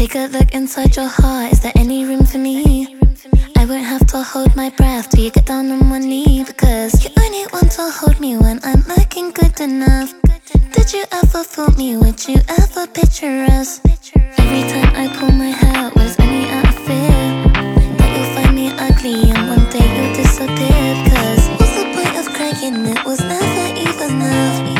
Take a look inside your heart. Is there any room for me? I won't have to hold my breath till you get down on one knee because you only want to hold me when I'm looking good enough. Did you ever fool me? Would you ever picture us? Every time I pull my hair was only out of fear that you'll find me ugly and one day you'll disappear. Cause what's the point of crying? It was never even enough.